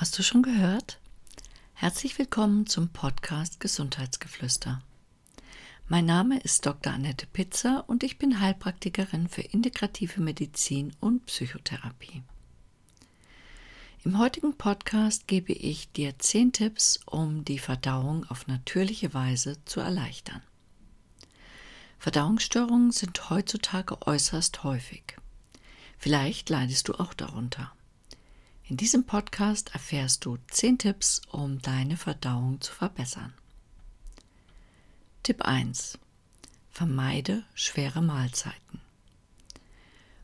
Hast du schon gehört? Herzlich willkommen zum Podcast Gesundheitsgeflüster. Mein Name ist Dr. Annette Pitzer und ich bin Heilpraktikerin für integrative Medizin und Psychotherapie. Im heutigen Podcast gebe ich dir zehn Tipps, um die Verdauung auf natürliche Weise zu erleichtern. Verdauungsstörungen sind heutzutage äußerst häufig. Vielleicht leidest du auch darunter. In diesem Podcast erfährst du 10 Tipps, um deine Verdauung zu verbessern. Tipp 1. Vermeide schwere Mahlzeiten.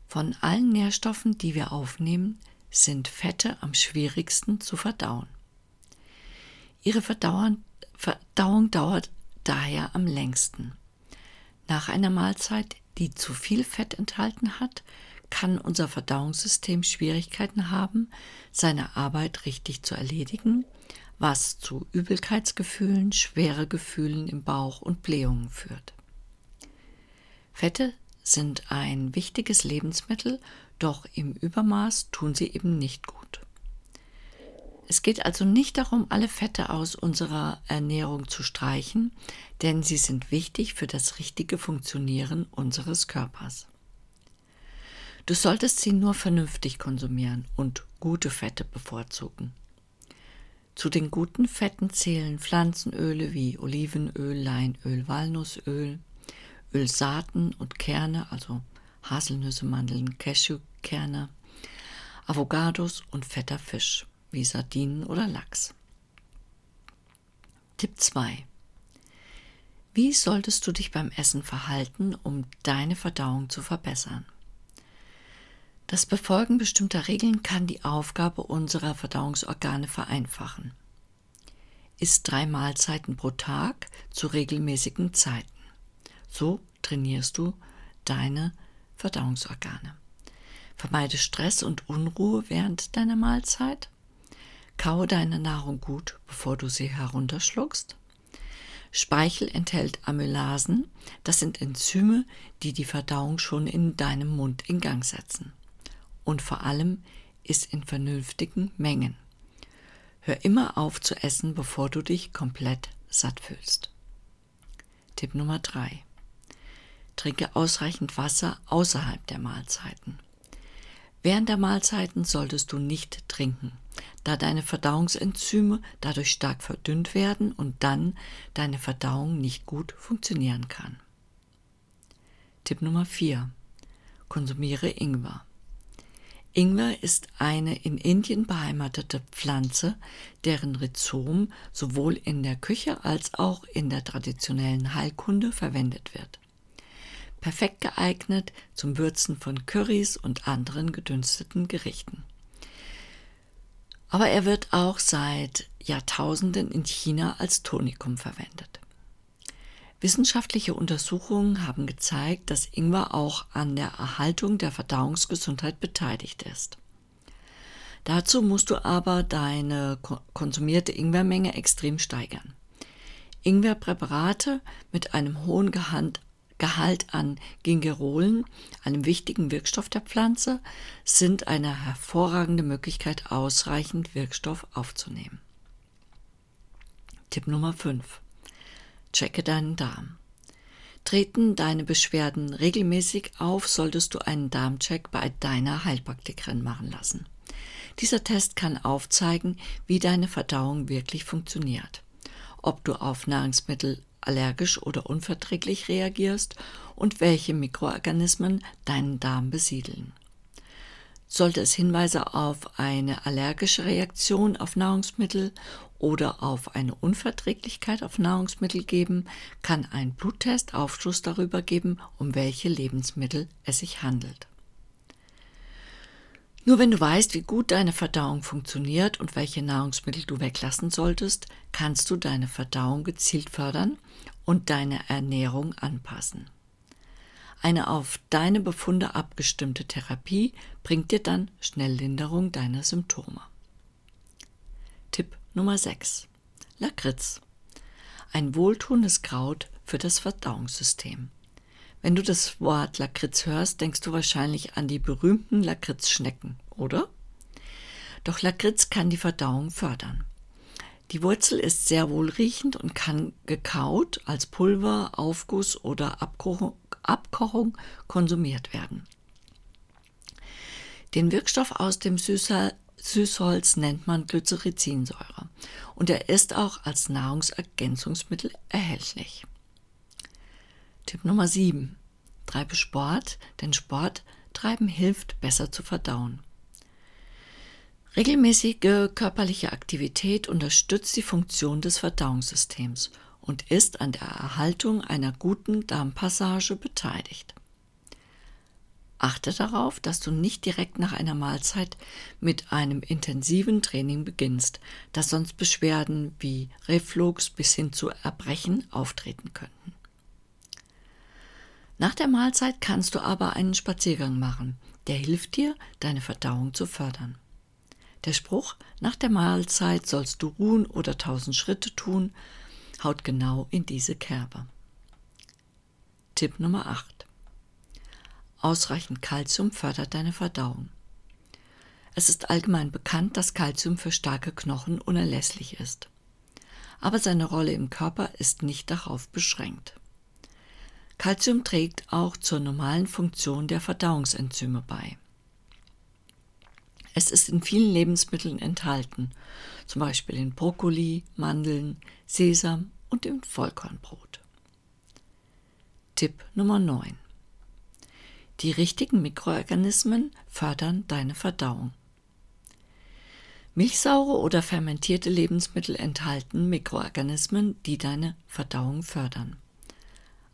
Von allen Nährstoffen, die wir aufnehmen, sind Fette am schwierigsten zu verdauen. Ihre Verdauung, dauert daher am längsten. Nach einer Mahlzeit, die zu viel Fett enthalten hat, kann unser Verdauungssystem Schwierigkeiten haben, seine Arbeit richtig zu erledigen, was zu Übelkeitsgefühlen, schwere Gefühlen im Bauch und Blähungen führt. Fette sind ein wichtiges Lebensmittel, doch im Übermaß tun sie eben nicht gut. Es geht also nicht darum, alle Fette aus unserer Ernährung zu streichen, denn sie sind wichtig für das richtige Funktionieren unseres Körpers. Du solltest sie nur vernünftig konsumieren und gute Fette bevorzugen. Zu den guten Fetten zählen Pflanzenöle wie Olivenöl, Leinöl, Walnussöl, Ölsaaten und Kerne, also Haselnüsse, Mandeln, Cashewkerne, Avocados und fetter Fisch wie Sardinen oder Lachs. Tipp 2. Wie solltest du dich beim Essen verhalten, um deine Verdauung zu verbessern? Das Befolgen bestimmter Regeln kann die Aufgabe unserer Verdauungsorgane vereinfachen. Isst drei Mahlzeiten pro Tag zu regelmäßigen Zeiten. So trainierst du deine Verdauungsorgane. Vermeide Stress und Unruhe während deiner Mahlzeit. Kaue deine Nahrung gut, bevor du sie herunterschluckst. Speichel enthält Amylasen, das sind Enzyme, die die Verdauung schon in deinem Mund in Gang setzen und vor allem ist in vernünftigen Mengen. Hör immer auf zu essen, bevor du dich komplett satt fühlst. Tipp Nummer 3. Trinke ausreichend Wasser außerhalb der Mahlzeiten. Während der Mahlzeiten solltest du nicht trinken, da deine Verdauungsenzyme dadurch stark verdünnt werden und dann deine Verdauung nicht gut funktionieren kann. Tipp Nummer 4. Konsumiere Ingwer. Ingwer ist eine in Indien beheimatete Pflanze, deren Rhizom sowohl in der Küche als auch in der traditionellen Heilkunde verwendet wird. Perfekt geeignet zum Würzen von Currys und anderen gedünsteten Gerichten. Aber er wird auch seit Jahrtausenden in China als Tonikum verwendet. Wissenschaftliche Untersuchungen haben gezeigt, dass Ingwer auch an der Erhaltung der Verdauungsgesundheit beteiligt ist. Dazu musst du aber deine konsumierte Ingwermenge extrem steigern. Ingwerpräparate mit einem hohen Gehalt an Gingerolen, einem wichtigen Wirkstoff der Pflanze, sind eine hervorragende Möglichkeit, ausreichend Wirkstoff aufzunehmen. Tipp Nummer 5. Checke deinen Darm. Treten deine Beschwerden regelmäßig auf, solltest du einen Darmcheck bei deiner Heilpraktikerin machen lassen. Dieser Test kann aufzeigen, wie deine Verdauung wirklich funktioniert, ob du auf Nahrungsmittel allergisch oder unverträglich reagierst und welche Mikroorganismen deinen Darm besiedeln. Sollte es Hinweise auf eine allergische Reaktion auf Nahrungsmittel oder auf eine Unverträglichkeit auf Nahrungsmittel geben, kann ein Bluttest Aufschluss darüber geben, um welche Lebensmittel es sich handelt. Nur wenn du weißt, wie gut deine Verdauung funktioniert und welche Nahrungsmittel du weglassen solltest, kannst du deine Verdauung gezielt fördern und deine Ernährung anpassen. Eine auf deine Befunde abgestimmte Therapie bringt dir dann Schnelllinderung deiner Symptome. Nummer 6. Lakritz. Ein wohltuendes Kraut für das Verdauungssystem. Wenn du das Wort Lakritz hörst, denkst du wahrscheinlich an die berühmten Lakritzschnecken, oder? Doch Lakritz kann die Verdauung fördern. Die Wurzel ist sehr wohlriechend und kann gekaut, als Pulver, Aufguss oder Abkochung, konsumiert werden. Den Wirkstoff aus dem Süßholz nennt man Glycericinsäure und er ist auch als Nahrungsergänzungsmittel erhältlich. Tipp Nummer 7. Treibe Sport, denn Sport treiben hilft besser zu verdauen. Regelmäßige körperliche Aktivität unterstützt die Funktion des Verdauungssystems und ist an der Erhaltung einer guten Darmpassage beteiligt. Achte darauf, dass du nicht direkt nach einer Mahlzeit mit einem intensiven Training beginnst, da sonst Beschwerden wie Reflux bis hin zu Erbrechen auftreten könnten. Nach der Mahlzeit kannst du aber einen Spaziergang machen, der hilft dir, deine Verdauung zu fördern. Der Spruch, nach der Mahlzeit sollst du ruhen oder tausend Schritte tun, haut genau in diese Kerbe. Tipp Nummer 8. Ausreichend Kalzium fördert deine Verdauung. Es ist allgemein bekannt, dass Kalzium für starke Knochen unerlässlich ist. Aber seine Rolle im Körper ist nicht darauf beschränkt. Kalzium trägt auch zur normalen Funktion der Verdauungsenzyme bei. Es ist in vielen Lebensmitteln enthalten, zum Beispiel in Brokkoli, Mandeln, Sesam und im Vollkornbrot. Tipp Nummer 9. Die richtigen Mikroorganismen fördern deine Verdauung. Milchsaure oder fermentierte Lebensmittel enthalten Mikroorganismen, die deine Verdauung fördern.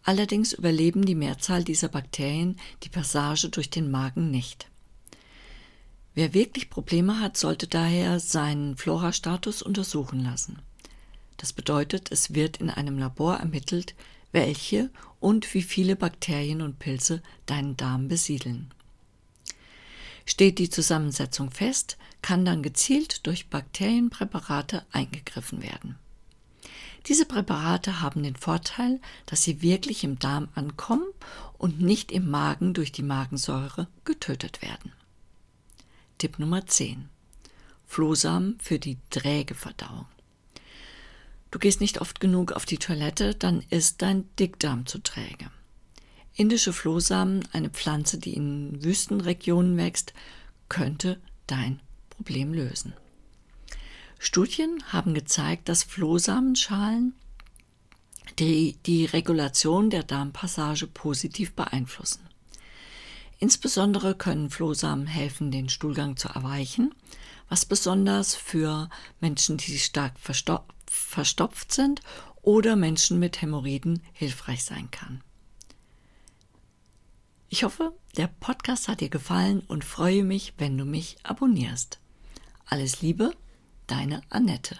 Allerdings überleben die Mehrzahl dieser Bakterien die Passage durch den Magen nicht. Wer wirklich Probleme hat, sollte daher seinen Florastatus untersuchen lassen. Das bedeutet, es wird in einem Labor ermittelt, welche und wie viele Bakterien und Pilze deinen Darm besiedeln. Steht die Zusammensetzung fest, kann dann gezielt durch Bakterienpräparate eingegriffen werden. Diese Präparate haben den Vorteil, dass sie wirklich im Darm ankommen und nicht im Magen durch die Magensäure getötet werden. Tipp Nummer 10. Flohsamen für die träge Verdauung. Du gehst nicht oft genug auf die Toilette, dann ist dein Dickdarm zu träge. Indische Flohsamen, eine Pflanze, die in Wüstenregionen wächst, könnte dein Problem lösen. Studien haben gezeigt, dass Flohsamenschalen die, die Regulation der Darmpassage positiv beeinflussen. Insbesondere können Flohsamen helfen, den Stuhlgang zu erweichen, was besonders für Menschen, die stark verstopft sind oder Menschen mit Hämorrhoiden hilfreich sein kann. Ich hoffe, der Podcast hat dir gefallen und freue mich, wenn du mich abonnierst. Alles Liebe, deine Annette.